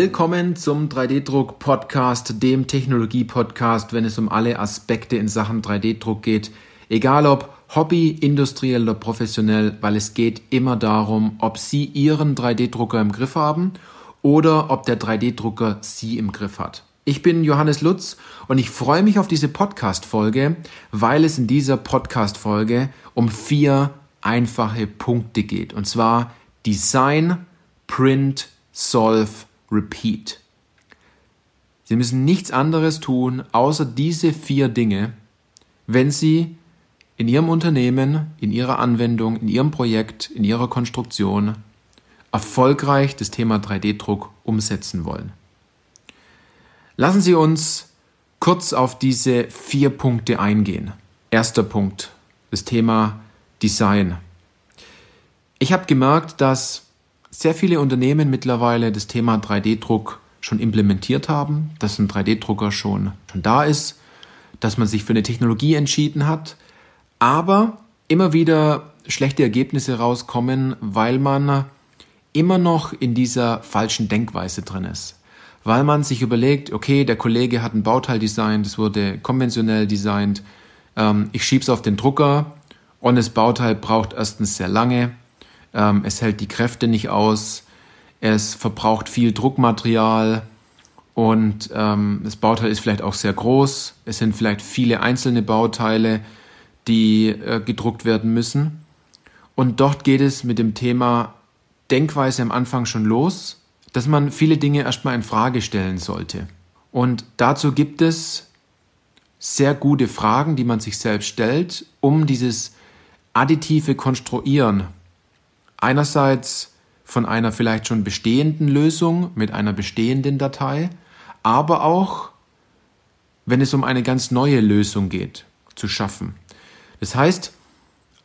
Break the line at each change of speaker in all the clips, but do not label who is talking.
Willkommen zum 3D-Druck-Podcast, dem Technologie-Podcast, wenn es um alle Aspekte in Sachen 3D-Druck geht. Egal ob Hobby, industriell oder professionell, weil es geht immer darum, ob Sie Ihren 3D-Drucker im Griff haben oder ob der 3D-Drucker Sie im Griff hat. Ich bin Johannes Lutz und ich freue mich auf diese Podcast-Folge, weil es in dieser Podcast-Folge um vier einfache Punkte geht. Und zwar Design, Print, Solve, Repeat. Sie müssen nichts anderes tun, außer diese vier Dinge, wenn Sie in Ihrem Unternehmen, in Ihrer Anwendung, in Ihrem Projekt, in Ihrer Konstruktion erfolgreich das Thema 3D-Druck umsetzen wollen. Lassen Sie uns kurz auf diese vier Punkte eingehen. Erster Punkt, das Thema Design. Ich habe gemerkt, dass sehr viele Unternehmen mittlerweile das Thema 3D-Druck schon implementiert haben, dass ein 3D-Drucker schon, schon da ist, dass man sich für eine Technologie entschieden hat, aber immer wieder schlechte Ergebnisse rauskommen, weil man immer noch in dieser falschen Denkweise drin ist. Weil man sich überlegt, okay, der Kollege hat ein Bauteil designt, das wurde konventionell designt, ähm, ich schieb's auf den Drucker und das Bauteil braucht erstens sehr lange, ähm, es hält die Kräfte nicht aus, es verbraucht viel Druckmaterial und ähm, das Bauteil ist vielleicht auch sehr groß, es sind vielleicht viele einzelne Bauteile, die äh, gedruckt werden müssen. Und dort geht es mit dem Thema Denkweise am Anfang schon los, dass man viele Dinge erstmal in Frage stellen sollte. Und dazu gibt es sehr gute Fragen, die man sich selbst stellt, um dieses additive Konstruieren einerseits von einer vielleicht schon bestehenden Lösung mit einer bestehenden Datei, aber auch, wenn es um eine ganz neue Lösung geht, zu schaffen. Das heißt,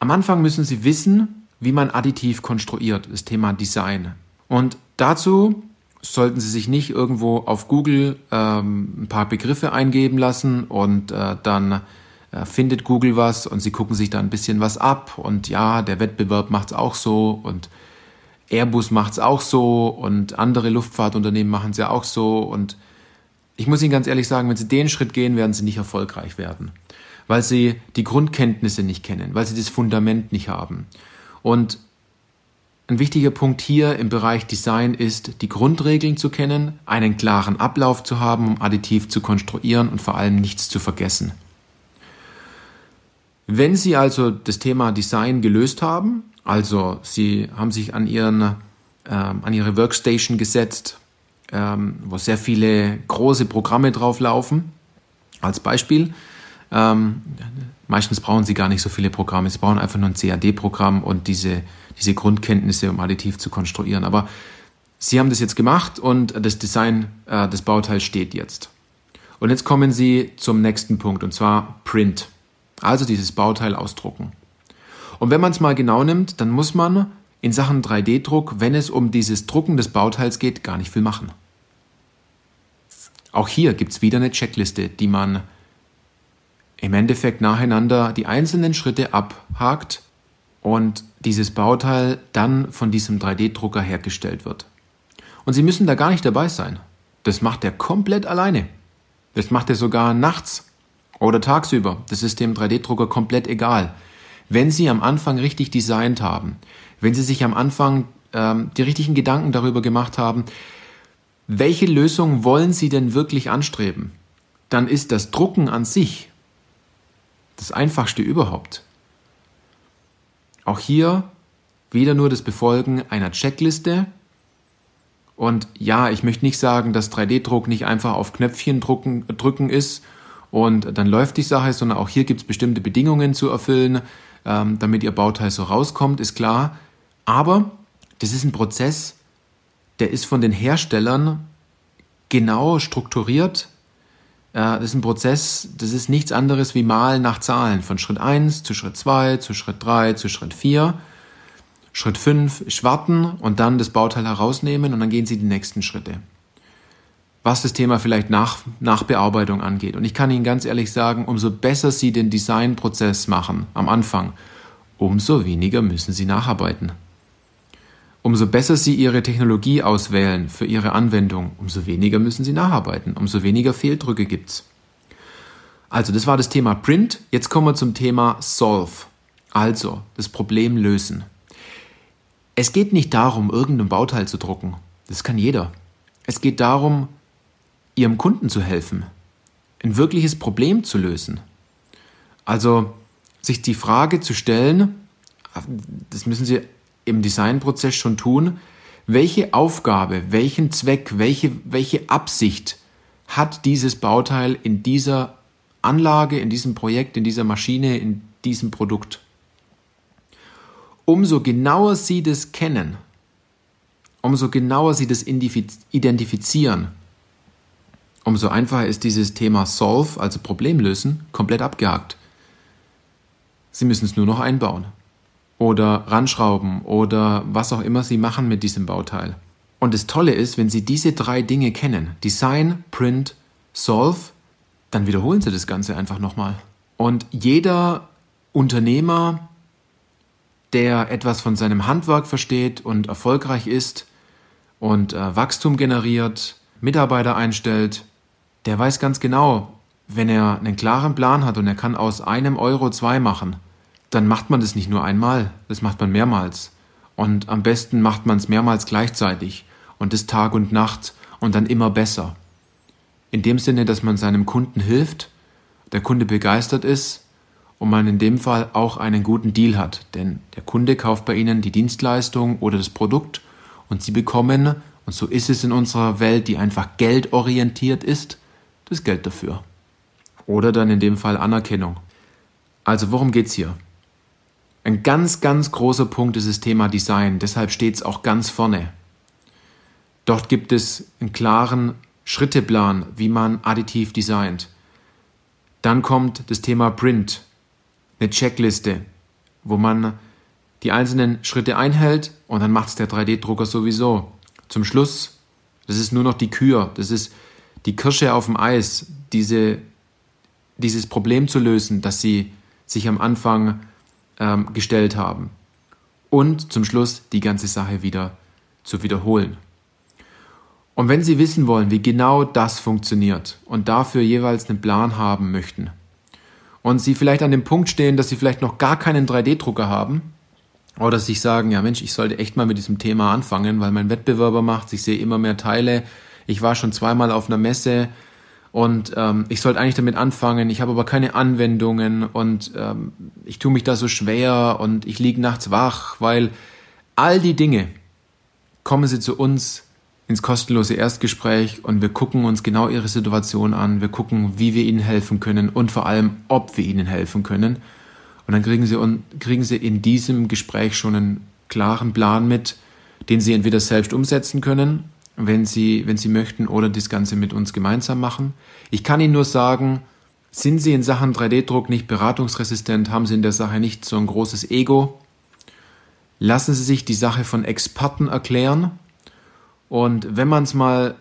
am Anfang müssen Sie wissen, wie man additiv konstruiert, das Thema Design. Und dazu sollten Sie sich nicht irgendwo auf Google ähm, ein paar Begriffe eingeben lassen und äh, dann äh, findet Google was und Sie gucken sich da ein bisschen was ab und ja, der Wettbewerb macht es auch so und Airbus macht es auch so und andere Luftfahrtunternehmen machen es ja auch so und ich muss Ihnen ganz ehrlich sagen, wenn Sie den Schritt gehen, werden Sie nicht erfolgreich werden weil sie die Grundkenntnisse nicht kennen, weil sie das Fundament nicht haben. Und ein wichtiger Punkt hier im Bereich Design ist, die Grundregeln zu kennen, einen klaren Ablauf zu haben, um additiv zu konstruieren und vor allem nichts zu vergessen. Wenn Sie also das Thema Design gelöst haben, also Sie haben sich an, Ihren, äh, an Ihre Workstation gesetzt, ähm, wo sehr viele große Programme drauf laufen, als Beispiel, ähm, meistens brauchen sie gar nicht so viele Programme. Sie brauchen einfach nur ein CAD-Programm und diese, diese Grundkenntnisse, um additiv zu konstruieren. Aber sie haben das jetzt gemacht und das Design äh, des Bauteils steht jetzt. Und jetzt kommen sie zum nächsten Punkt und zwar Print. Also dieses Bauteil ausdrucken. Und wenn man es mal genau nimmt, dann muss man in Sachen 3D-Druck, wenn es um dieses Drucken des Bauteils geht, gar nicht viel machen. Auch hier gibt es wieder eine Checkliste, die man im Endeffekt nacheinander die einzelnen Schritte abhakt und dieses Bauteil dann von diesem 3D-Drucker hergestellt wird. Und Sie müssen da gar nicht dabei sein. Das macht er komplett alleine. Das macht er sogar nachts oder tagsüber. Das ist dem 3D-Drucker komplett egal. Wenn Sie am Anfang richtig designt haben, wenn Sie sich am Anfang ähm, die richtigen Gedanken darüber gemacht haben, welche Lösung wollen Sie denn wirklich anstreben, dann ist das Drucken an sich das einfachste überhaupt. Auch hier wieder nur das Befolgen einer Checkliste. Und ja, ich möchte nicht sagen, dass 3D-Druck nicht einfach auf Knöpfchen drucken, drücken ist und dann läuft die Sache, sondern auch hier gibt es bestimmte Bedingungen zu erfüllen, ähm, damit Ihr Bauteil so rauskommt, ist klar. Aber das ist ein Prozess, der ist von den Herstellern genau strukturiert äh, das ist ein Prozess, das ist nichts anderes wie Malen nach Zahlen. Von Schritt 1 zu Schritt 2, zu Schritt 3, zu Schritt 4. Schritt 5 schwarten und dann das Bauteil herausnehmen und dann gehen Sie die nächsten Schritte. Was das Thema vielleicht nach, Nachbearbeitung angeht. Und ich kann Ihnen ganz ehrlich sagen, umso besser Sie den Designprozess machen am Anfang, umso weniger müssen Sie nacharbeiten. Umso besser Sie Ihre Technologie auswählen für Ihre Anwendung, umso weniger müssen Sie nacharbeiten, umso weniger Fehldrücke gibt's. Also, das war das Thema Print. Jetzt kommen wir zum Thema Solve. Also, das Problem lösen. Es geht nicht darum, irgendein Bauteil zu drucken. Das kann jeder. Es geht darum, Ihrem Kunden zu helfen, ein wirkliches Problem zu lösen. Also, sich die Frage zu stellen, das müssen Sie im Designprozess schon tun, welche Aufgabe, welchen Zweck, welche, welche Absicht hat dieses Bauteil in dieser Anlage, in diesem Projekt, in dieser Maschine, in diesem Produkt. Umso genauer Sie das kennen, umso genauer Sie das identifizieren, umso einfacher ist dieses Thema Solve, also Problemlösen, komplett abgehakt. Sie müssen es nur noch einbauen oder ranschrauben oder was auch immer Sie machen mit diesem Bauteil. Und das Tolle ist, wenn Sie diese drei Dinge kennen, Design, Print, Solve, dann wiederholen Sie das Ganze einfach nochmal. Und jeder Unternehmer, der etwas von seinem Handwerk versteht und erfolgreich ist und äh, Wachstum generiert, Mitarbeiter einstellt, der weiß ganz genau, wenn er einen klaren Plan hat und er kann aus einem Euro zwei machen, dann macht man das nicht nur einmal, das macht man mehrmals. Und am besten macht man es mehrmals gleichzeitig und das Tag und Nacht und dann immer besser. In dem Sinne, dass man seinem Kunden hilft, der Kunde begeistert ist und man in dem Fall auch einen guten Deal hat. Denn der Kunde kauft bei Ihnen die Dienstleistung oder das Produkt und Sie bekommen, und so ist es in unserer Welt, die einfach geldorientiert ist, das Geld dafür. Oder dann in dem Fall Anerkennung. Also worum geht's hier? Ein ganz, ganz großer Punkt ist das Thema Design, deshalb steht es auch ganz vorne. Dort gibt es einen klaren Schritteplan, wie man additiv designt. Dann kommt das Thema Print, eine Checkliste, wo man die einzelnen Schritte einhält und dann macht es der 3D-Drucker sowieso. Zum Schluss, das ist nur noch die Kür, das ist die Kirsche auf dem Eis, diese, dieses Problem zu lösen, dass sie sich am Anfang ähm, gestellt haben. Und zum Schluss die ganze Sache wieder zu wiederholen. Und wenn Sie wissen wollen, wie genau das funktioniert und dafür jeweils einen Plan haben möchten und Sie vielleicht an dem Punkt stehen, dass Sie vielleicht noch gar keinen 3D-Drucker haben oder sich sagen, ja Mensch, ich sollte echt mal mit diesem Thema anfangen, weil mein Wettbewerber macht, ich sehe immer mehr Teile, ich war schon zweimal auf einer Messe, und ähm, ich sollte eigentlich damit anfangen, ich habe aber keine Anwendungen und ähm, ich tue mich da so schwer und ich liege nachts wach, weil all die Dinge kommen sie zu uns ins kostenlose Erstgespräch und wir gucken uns genau ihre Situation an, wir gucken, wie wir ihnen helfen können und vor allem, ob wir ihnen helfen können. Und dann kriegen sie, kriegen sie in diesem Gespräch schon einen klaren Plan mit, den sie entweder selbst umsetzen können wenn Sie, wenn Sie möchten, oder das Ganze mit uns gemeinsam machen. Ich kann Ihnen nur sagen, sind Sie in Sachen 3D-Druck nicht beratungsresistent, haben Sie in der Sache nicht so ein großes Ego, lassen Sie sich die Sache von Experten erklären und wenn man es mal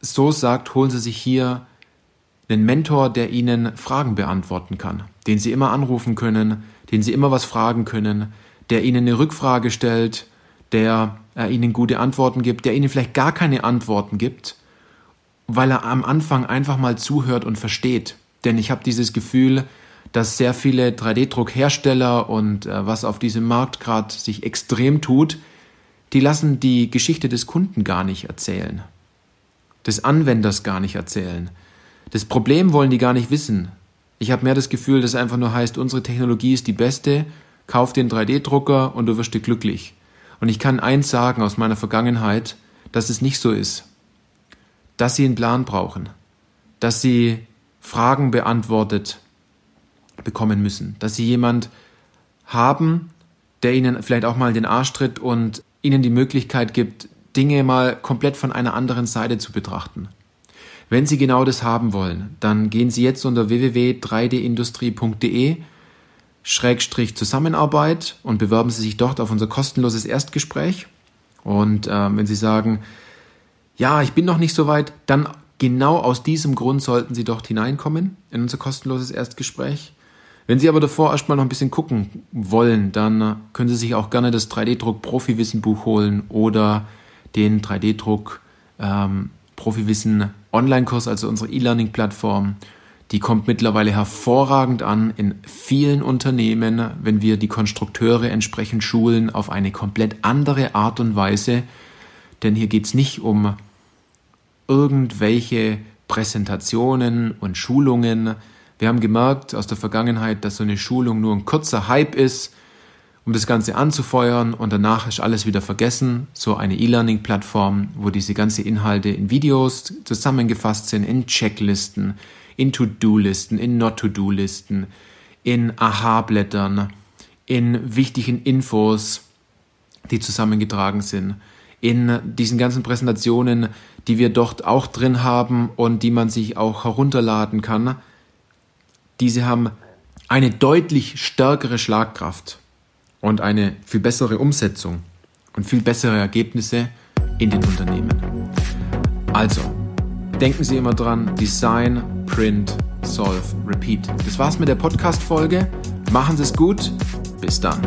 so sagt, holen Sie sich hier einen Mentor, der Ihnen Fragen beantworten kann, den Sie immer anrufen können, den Sie immer was fragen können, der Ihnen eine Rückfrage stellt, der äh, ihnen gute Antworten gibt, der ihnen vielleicht gar keine Antworten gibt, weil er am Anfang einfach mal zuhört und versteht. Denn ich habe dieses Gefühl, dass sehr viele 3D-Druckhersteller und äh, was auf diesem Markt gerade sich extrem tut, die lassen die Geschichte des Kunden gar nicht erzählen, des Anwenders gar nicht erzählen. Das Problem wollen die gar nicht wissen. Ich habe mehr das Gefühl, dass einfach nur heißt, unsere Technologie ist die beste, kauf den 3D-Drucker und du wirst dir glücklich. Und ich kann eins sagen aus meiner Vergangenheit, dass es nicht so ist. Dass sie einen Plan brauchen. Dass sie Fragen beantwortet bekommen müssen. Dass sie jemand haben, der ihnen vielleicht auch mal den Arsch tritt und ihnen die Möglichkeit gibt, Dinge mal komplett von einer anderen Seite zu betrachten. Wenn Sie genau das haben wollen, dann gehen Sie jetzt unter www.3dindustrie.de Schrägstrich Zusammenarbeit und bewerben Sie sich dort auf unser kostenloses Erstgespräch. Und äh, wenn Sie sagen, ja, ich bin noch nicht so weit, dann genau aus diesem Grund sollten Sie dort hineinkommen in unser kostenloses Erstgespräch. Wenn Sie aber davor erstmal noch ein bisschen gucken wollen, dann können Sie sich auch gerne das 3D-Druck Profiwissen Buch holen oder den 3D-Druck ähm, Profiwissen Online-Kurs, also unsere E-Learning-Plattform. Die kommt mittlerweile hervorragend an in vielen Unternehmen, wenn wir die Konstrukteure entsprechend schulen auf eine komplett andere Art und Weise. Denn hier geht es nicht um irgendwelche Präsentationen und Schulungen, wir haben gemerkt aus der Vergangenheit, dass so eine Schulung nur ein kurzer Hype ist, um das Ganze anzufeuern und danach ist alles wieder vergessen. So eine E-Learning-Plattform, wo diese ganzen Inhalte in Videos zusammengefasst sind, in Checklisten, in To-Do-Listen, in Not-To-Do-Listen, in Aha-Blättern, in wichtigen Infos, die zusammengetragen sind, in diesen ganzen Präsentationen, die wir dort auch drin haben und die man sich auch herunterladen kann diese haben eine deutlich stärkere Schlagkraft und eine viel bessere Umsetzung und viel bessere Ergebnisse in den Unternehmen. Also, denken Sie immer dran, Design, Print, Solve, Repeat. Das war's mit der Podcast-Folge. Machen Sie es gut. Bis dann.